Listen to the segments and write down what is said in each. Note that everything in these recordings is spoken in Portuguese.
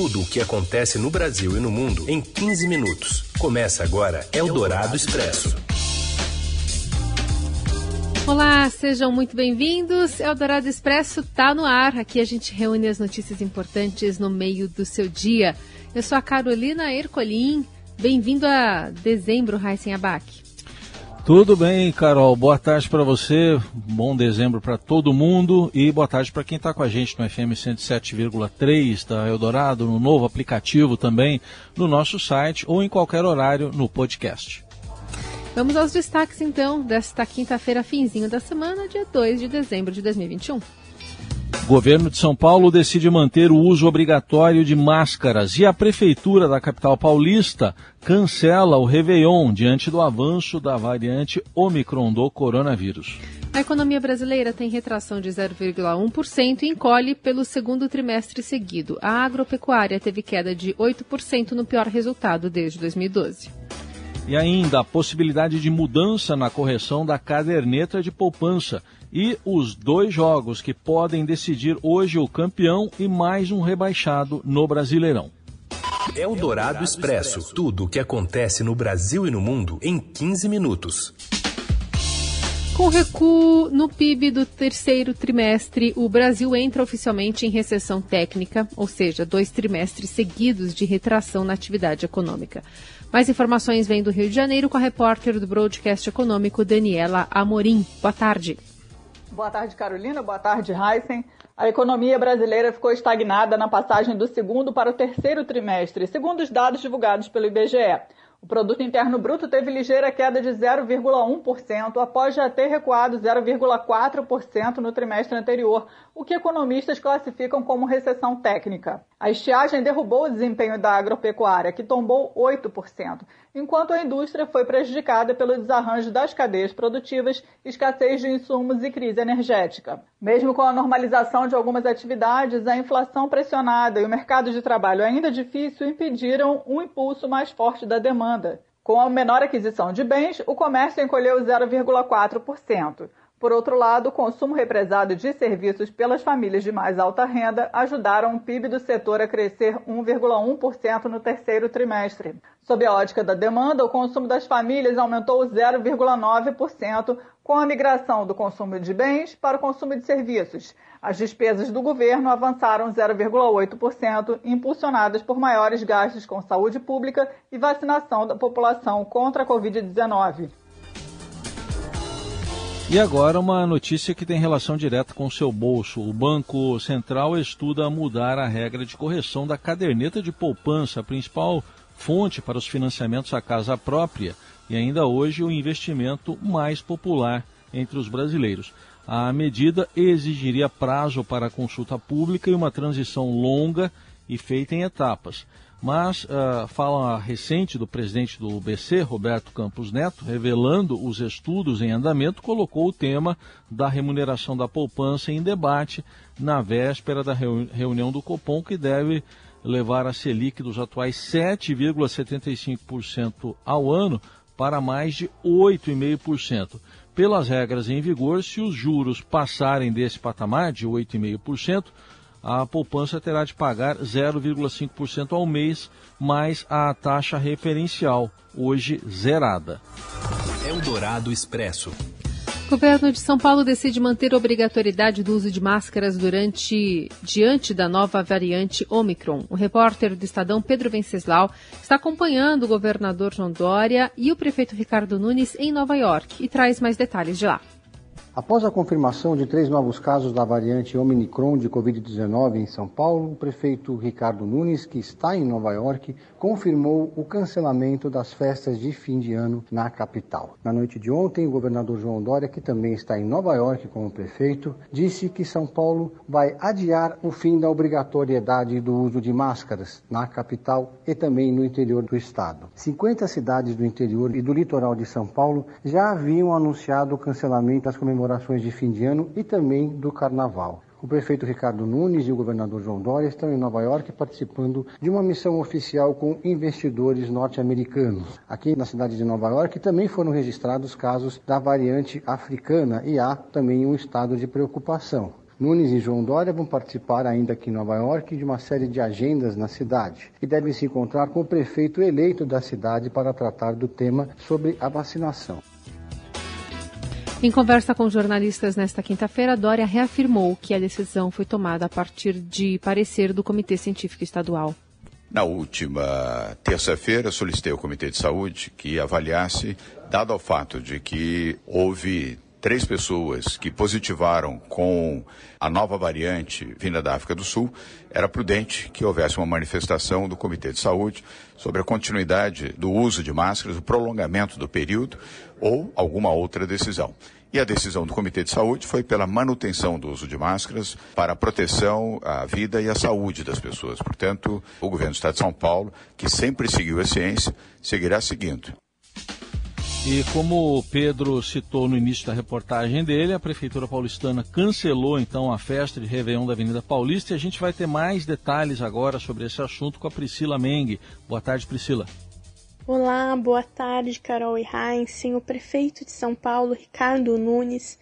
Tudo o que acontece no Brasil e no mundo em 15 minutos. Começa agora Eldorado Expresso. Olá, sejam muito bem-vindos. Eldorado Expresso está no ar. Aqui a gente reúne as notícias importantes no meio do seu dia. Eu sou a Carolina Ercolim. Bem-vindo a dezembro, Raíssen Abac. Tudo bem, Carol. Boa tarde para você. Bom dezembro para todo mundo e boa tarde para quem está com a gente no FM 107,3 da Eldorado, no novo aplicativo também, no nosso site ou em qualquer horário no podcast. Vamos aos destaques então desta quinta-feira, finzinho da semana, dia 2 de dezembro de 2021. Governo de São Paulo decide manter o uso obrigatório de máscaras e a Prefeitura da capital paulista cancela o Réveillon diante do avanço da variante Omicron do coronavírus. A economia brasileira tem retração de 0,1% e encolhe pelo segundo trimestre seguido. A agropecuária teve queda de 8% no pior resultado desde 2012. E ainda a possibilidade de mudança na correção da caderneta de poupança e os dois jogos que podem decidir hoje o campeão e mais um rebaixado no Brasileirão. É o Dourado Expresso. Tudo o que acontece no Brasil e no mundo em 15 minutos. Com recuo no PIB do terceiro trimestre, o Brasil entra oficialmente em recessão técnica, ou seja, dois trimestres seguidos de retração na atividade econômica. Mais informações vêm do Rio de Janeiro com a repórter do Broadcast Econômico, Daniela Amorim. Boa tarde. Boa tarde, Carolina. Boa tarde, Heisen. A economia brasileira ficou estagnada na passagem do segundo para o terceiro trimestre, segundo os dados divulgados pelo IBGE. O produto interno bruto teve ligeira queda de 0,1% após já ter recuado 0,4% no trimestre anterior, o que economistas classificam como recessão técnica. A estiagem derrubou o desempenho da agropecuária, que tombou 8%, enquanto a indústria foi prejudicada pelo desarranjo das cadeias produtivas, escassez de insumos e crise energética. Mesmo com a normalização de algumas atividades, a inflação pressionada e o mercado de trabalho ainda difícil impediram um impulso mais forte da demanda. Com a menor aquisição de bens, o comércio encolheu 0,4%. Por outro lado, o consumo represado de serviços pelas famílias de mais alta renda ajudaram o PIB do setor a crescer 1,1% no terceiro trimestre. Sob a ótica da demanda, o consumo das famílias aumentou 0,9%, com a migração do consumo de bens para o consumo de serviços. As despesas do governo avançaram 0,8%, impulsionadas por maiores gastos com saúde pública e vacinação da população contra a Covid-19. E agora uma notícia que tem relação direta com o seu bolso. O Banco Central estuda mudar a regra de correção da caderneta de poupança, a principal fonte para os financiamentos à casa própria e ainda hoje o investimento mais popular entre os brasileiros. A medida exigiria prazo para consulta pública e uma transição longa e feita em etapas. Mas uh, fala recente do presidente do BC, Roberto Campos Neto, revelando os estudos em andamento, colocou o tema da remuneração da poupança em debate na véspera da reunião do Copom, que deve levar a Selic dos atuais 7,75% ao ano para mais de 8,5%. Pelas regras em vigor, se os juros passarem desse patamar de 8,5%, a poupança terá de pagar 0,5% ao mês, mais a taxa referencial, hoje zerada. Eldorado Expresso. O governo de São Paulo decide manter a obrigatoriedade do uso de máscaras durante diante da nova variante Omicron. O repórter do Estadão Pedro Venceslau está acompanhando o governador João Dória e o prefeito Ricardo Nunes em Nova York e traz mais detalhes de lá. Após a confirmação de três novos casos da variante Omicron de Covid-19 em São Paulo, o prefeito Ricardo Nunes, que está em Nova York, confirmou o cancelamento das festas de fim de ano na capital. Na noite de ontem, o governador João Dória, que também está em Nova York como prefeito, disse que São Paulo vai adiar o fim da obrigatoriedade do uso de máscaras na capital e também no interior do estado. 50 cidades do interior e do litoral de São Paulo já haviam anunciado o cancelamento das comemorações comemorações de fim de ano e também do Carnaval. O prefeito Ricardo Nunes e o governador João Dória estão em Nova York participando de uma missão oficial com investidores norte-americanos. Aqui na cidade de Nova York também foram registrados casos da variante africana e há também um estado de preocupação. Nunes e João Dória vão participar ainda aqui em Nova York de uma série de agendas na cidade e devem se encontrar com o prefeito eleito da cidade para tratar do tema sobre a vacinação. Em conversa com jornalistas nesta quinta-feira, Dória reafirmou que a decisão foi tomada a partir de parecer do Comitê Científico Estadual. Na última terça-feira, solicitei ao Comitê de Saúde que avaliasse, dado o fato de que houve três pessoas que positivaram com a nova variante vinda da África do Sul, era prudente que houvesse uma manifestação do Comitê de Saúde sobre a continuidade do uso de máscaras, o prolongamento do período ou alguma outra decisão. E a decisão do Comitê de Saúde foi pela manutenção do uso de máscaras para a proteção à vida e à saúde das pessoas. Portanto, o governo do Estado de São Paulo, que sempre seguiu a ciência, seguirá seguindo. E como o Pedro citou no início da reportagem dele, a Prefeitura Paulistana cancelou então a festa de Réveillon da Avenida Paulista e a gente vai ter mais detalhes agora sobre esse assunto com a Priscila Meng. Boa tarde, Priscila. Olá, boa tarde, Carol e Heinz. O prefeito de São Paulo, Ricardo Nunes,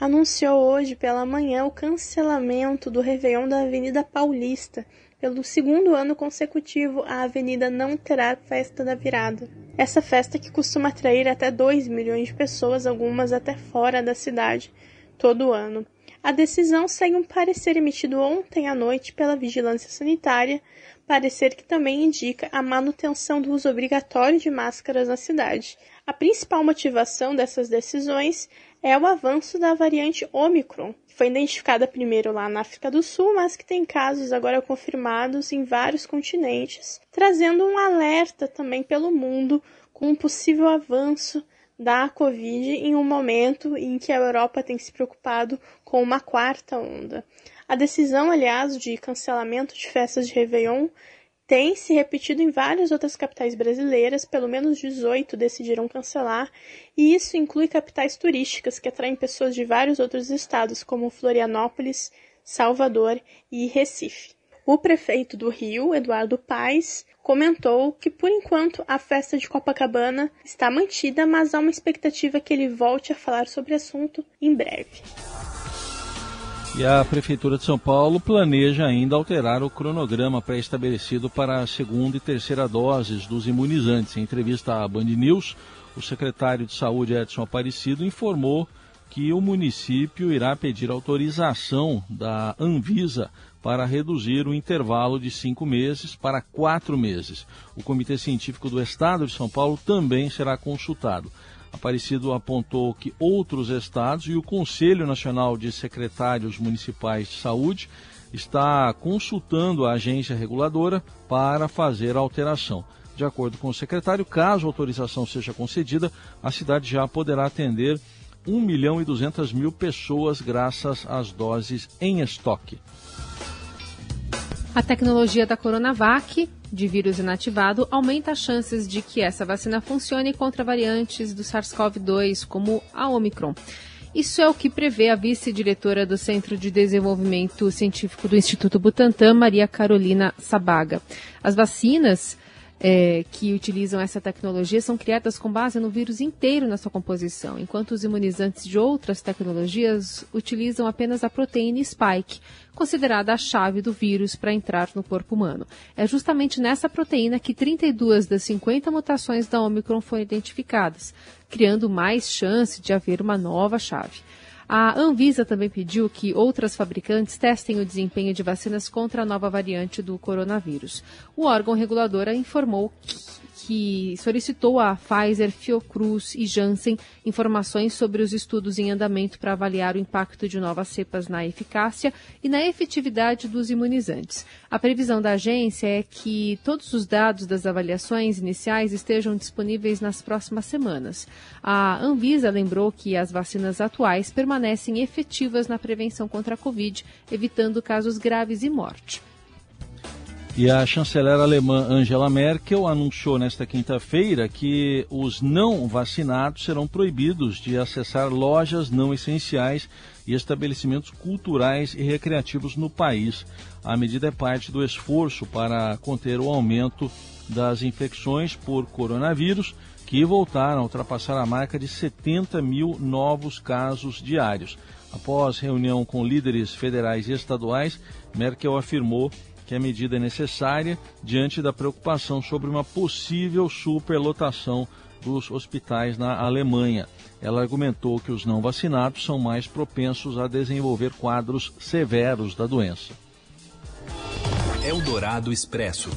anunciou hoje pela manhã o cancelamento do Réveillon da Avenida Paulista pelo segundo ano consecutivo, a avenida não terá festa da virada. Essa festa que costuma atrair até 2 milhões de pessoas, algumas até fora da cidade, todo ano. A decisão segue um parecer emitido ontem à noite pela Vigilância Sanitária, parecer que também indica a manutenção do uso obrigatório de máscaras na cidade. A principal motivação dessas decisões é o avanço da variante Omicron, foi identificada primeiro lá na África do Sul, mas que tem casos agora confirmados em vários continentes, trazendo um alerta também pelo mundo com um possível avanço da Covid em um momento em que a Europa tem se preocupado com uma quarta onda. A decisão, aliás, de cancelamento de festas de Réveillon tem se repetido em várias outras capitais brasileiras, pelo menos 18 decidiram cancelar, e isso inclui capitais turísticas que atraem pessoas de vários outros estados, como Florianópolis, Salvador e Recife. O prefeito do Rio, Eduardo Paes, comentou que por enquanto a festa de Copacabana está mantida, mas há uma expectativa que ele volte a falar sobre o assunto em breve. E a Prefeitura de São Paulo planeja ainda alterar o cronograma pré-estabelecido para a segunda e terceira doses dos imunizantes. Em entrevista à Band News, o secretário de Saúde, Edson Aparecido, informou que o município irá pedir autorização da Anvisa para reduzir o intervalo de cinco meses para quatro meses. O Comitê Científico do Estado de São Paulo também será consultado. Aparecido apontou que outros estados e o Conselho Nacional de Secretários Municipais de Saúde está consultando a agência reguladora para fazer a alteração. De acordo com o secretário, caso a autorização seja concedida, a cidade já poderá atender 1 milhão e 200 mil pessoas graças às doses em estoque. A tecnologia da Coronavac, de vírus inativado, aumenta as chances de que essa vacina funcione contra variantes do SARS-CoV-2, como a Omicron. Isso é o que prevê a vice-diretora do Centro de Desenvolvimento Científico do Instituto Butantan, Maria Carolina Sabaga. As vacinas é, que utilizam essa tecnologia são criadas com base no vírus inteiro na sua composição, enquanto os imunizantes de outras tecnologias utilizam apenas a proteína spike, considerada a chave do vírus para entrar no corpo humano. É justamente nessa proteína que 32 das 50 mutações da Omicron foram identificadas, criando mais chance de haver uma nova chave. A Anvisa também pediu que outras fabricantes testem o desempenho de vacinas contra a nova variante do coronavírus. O órgão regulador informou que solicitou a Pfizer, Fiocruz e Janssen informações sobre os estudos em andamento para avaliar o impacto de novas cepas na eficácia e na efetividade dos imunizantes. A previsão da agência é que todos os dados das avaliações iniciais estejam disponíveis nas próximas semanas. A Anvisa lembrou que as vacinas atuais permanecem efetivas na prevenção contra a Covid, evitando casos graves e morte. E a chanceler alemã Angela Merkel anunciou nesta quinta-feira que os não vacinados serão proibidos de acessar lojas não essenciais e estabelecimentos culturais e recreativos no país. A medida é parte do esforço para conter o aumento das infecções por coronavírus, que voltaram a ultrapassar a marca de 70 mil novos casos diários. Após reunião com líderes federais e estaduais, Merkel afirmou que a medida é necessária diante da preocupação sobre uma possível superlotação dos hospitais na Alemanha. Ela argumentou que os não vacinados são mais propensos a desenvolver quadros severos da doença. Eldorado Expresso.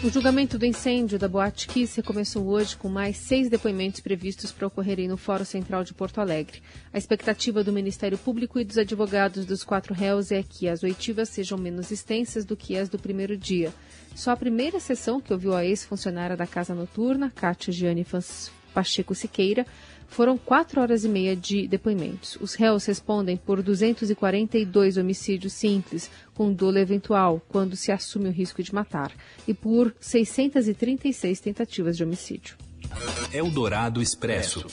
O julgamento do incêndio da Boate Kiss começou hoje com mais seis depoimentos previstos para ocorrerem no Fórum Central de Porto Alegre. A expectativa do Ministério Público e dos advogados dos quatro réus é que as oitivas sejam menos extensas do que as do primeiro dia. Só a primeira sessão, que ouviu a ex-funcionária da Casa Noturna, Cátia Gianni Pacheco Siqueira, foram quatro horas e meia de depoimentos. Os réus respondem por 242 homicídios simples, com dolo eventual, quando se assume o risco de matar, e por 636 tentativas de homicídio. Eldorado Expresso.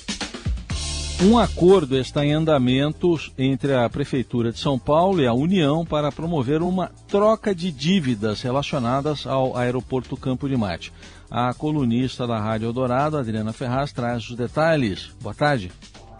Um acordo está em andamento entre a Prefeitura de São Paulo e a União para promover uma troca de dívidas relacionadas ao aeroporto Campo de Marte. A colunista da Rádio Eldorado, Adriana Ferraz, traz os detalhes. Boa tarde.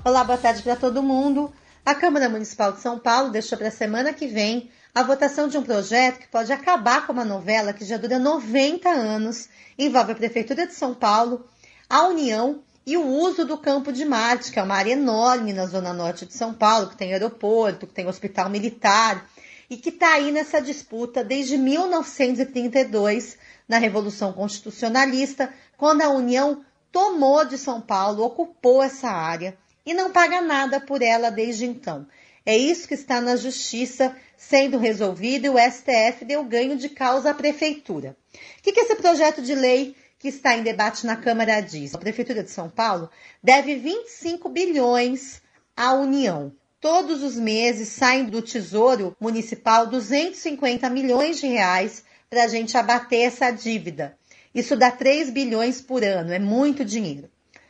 Olá, boa tarde para todo mundo. A Câmara Municipal de São Paulo deixou para a semana que vem a votação de um projeto que pode acabar com uma novela que já dura 90 anos, envolve a Prefeitura de São Paulo, a União e o uso do Campo de Marte, que é uma área enorme na zona norte de São Paulo, que tem aeroporto, que tem hospital militar e que está aí nessa disputa desde 1932, na Revolução Constitucionalista, quando a União tomou de São Paulo, ocupou essa área e não paga nada por ela desde então. É isso que está na justiça sendo resolvido e o STF deu ganho de causa à prefeitura. O que, que esse projeto de lei que está em debate na Câmara diz. A Prefeitura de São Paulo deve 25 bilhões à União. Todos os meses saem do Tesouro Municipal 250 milhões de reais para a gente abater essa dívida. Isso dá 3 bilhões por ano, é muito dinheiro.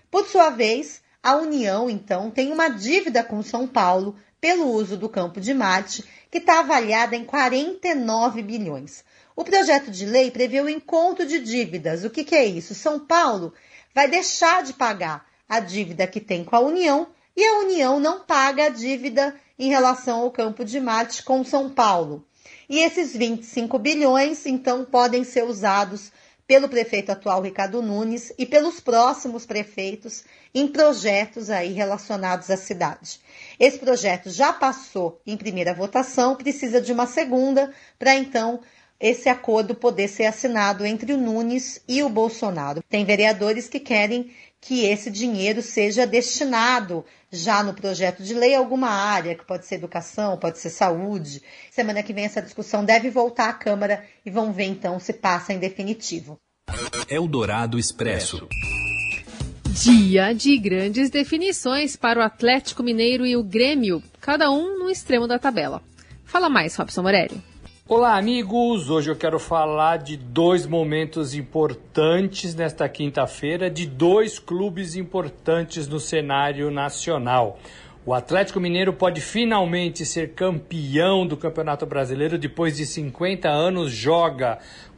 Por sua vez, a União, então, tem uma dívida com São Paulo pelo uso do Campo de Marte, que está avaliada em 49 bilhões. O projeto de lei prevê o encontro de dívidas. O que, que é isso? São Paulo vai deixar de pagar a dívida que tem com a União e a União não paga a dívida em relação ao Campo de Marte com São Paulo. E esses 25 bilhões, então, podem ser usados pelo prefeito atual Ricardo Nunes e pelos próximos prefeitos em projetos aí relacionados à cidade. Esse projeto já passou em primeira votação, precisa de uma segunda para então esse acordo poder ser assinado entre o Nunes e o Bolsonaro. Tem vereadores que querem que esse dinheiro seja destinado já no projeto de lei a alguma área, que pode ser educação, pode ser saúde. Semana que vem essa discussão deve voltar à Câmara e vão ver então se passa em definitivo. Eldorado Expresso. Dia de grandes definições para o Atlético Mineiro e o Grêmio, cada um no extremo da tabela. Fala mais, Robson Morelli. Olá, amigos! Hoje eu quero falar de dois momentos importantes nesta quinta-feira, de dois clubes importantes no cenário nacional. O Atlético Mineiro pode finalmente ser campeão do Campeonato Brasileiro depois de 50 anos, joga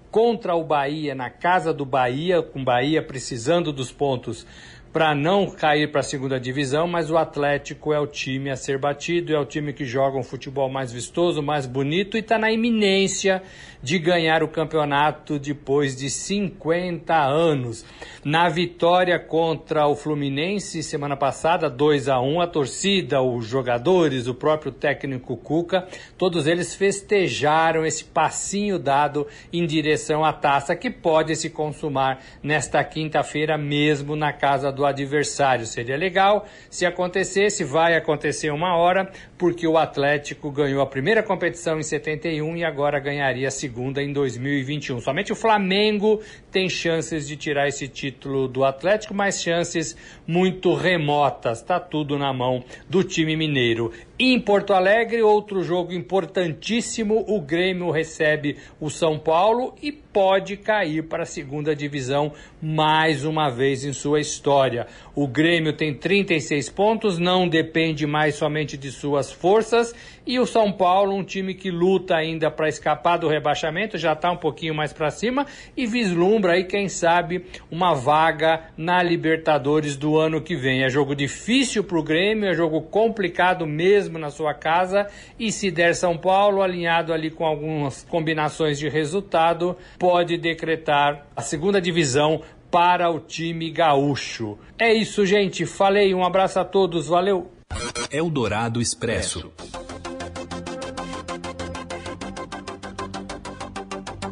contra o Bahia na casa do Bahia, com o Bahia precisando dos pontos para não cair para a segunda divisão, mas o Atlético é o time a ser batido, é o time que joga um futebol mais vistoso, mais bonito e está na iminência de ganhar o campeonato depois de 50 anos. Na vitória contra o Fluminense semana passada, 2 a 1, a torcida, os jogadores, o próprio técnico Cuca, todos eles festejaram esse passinho dado em direção à taça que pode se consumar nesta quinta-feira mesmo na casa do adversário. Seria legal se acontecesse, vai acontecer uma hora, porque o Atlético ganhou a primeira competição em 71 e agora ganharia a segunda em 2021. Somente o Flamengo tem chances de tirar esse título do Atlético, mas chances muito remotas. Está tudo na mão do time mineiro. Em Porto Alegre, outro jogo importantíssimo: o Grêmio recebe o São Paulo e pode cair para a segunda divisão mais uma vez em sua história. Vitória. O Grêmio tem 36 pontos, não depende mais somente de suas forças. E o São Paulo, um time que luta ainda para escapar do rebaixamento, já está um pouquinho mais para cima e vislumbra aí, quem sabe, uma vaga na Libertadores do ano que vem. É jogo difícil para o Grêmio, é jogo complicado mesmo na sua casa. E se der São Paulo, alinhado ali com algumas combinações de resultado, pode decretar a segunda divisão para o time gaúcho. É isso, gente. Falei, um abraço a todos, valeu. Eldorado Expresso.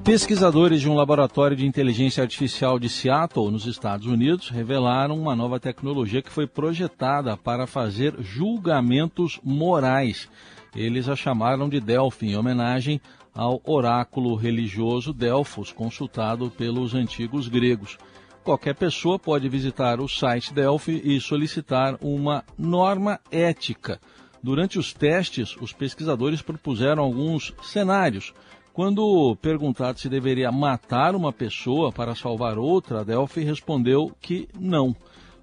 Pesquisadores de um laboratório de inteligência artificial de Seattle, nos Estados Unidos, revelaram uma nova tecnologia que foi projetada para fazer julgamentos morais. Eles a chamaram de Delphi, em homenagem ao oráculo religioso Delfos, consultado pelos antigos gregos. Qualquer pessoa pode visitar o site Delphi e solicitar uma norma ética. Durante os testes, os pesquisadores propuseram alguns cenários quando perguntado se deveria matar uma pessoa para salvar outra, Delphi respondeu que não.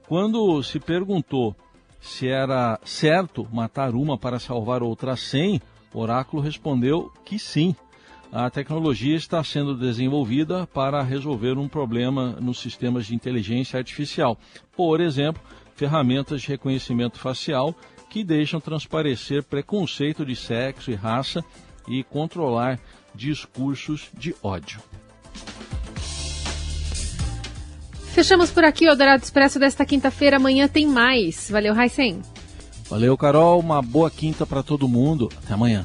Quando se perguntou se era certo matar uma para salvar outras 100, Oráculo respondeu que sim. A tecnologia está sendo desenvolvida para resolver um problema nos sistemas de inteligência artificial. Por exemplo, ferramentas de reconhecimento facial que deixam transparecer preconceito de sexo e raça e controlar discursos de ódio. Fechamos por aqui o Dourado Expresso desta quinta-feira. Amanhã tem mais. Valeu, Raicen. Valeu, Carol. Uma boa quinta para todo mundo. Até amanhã.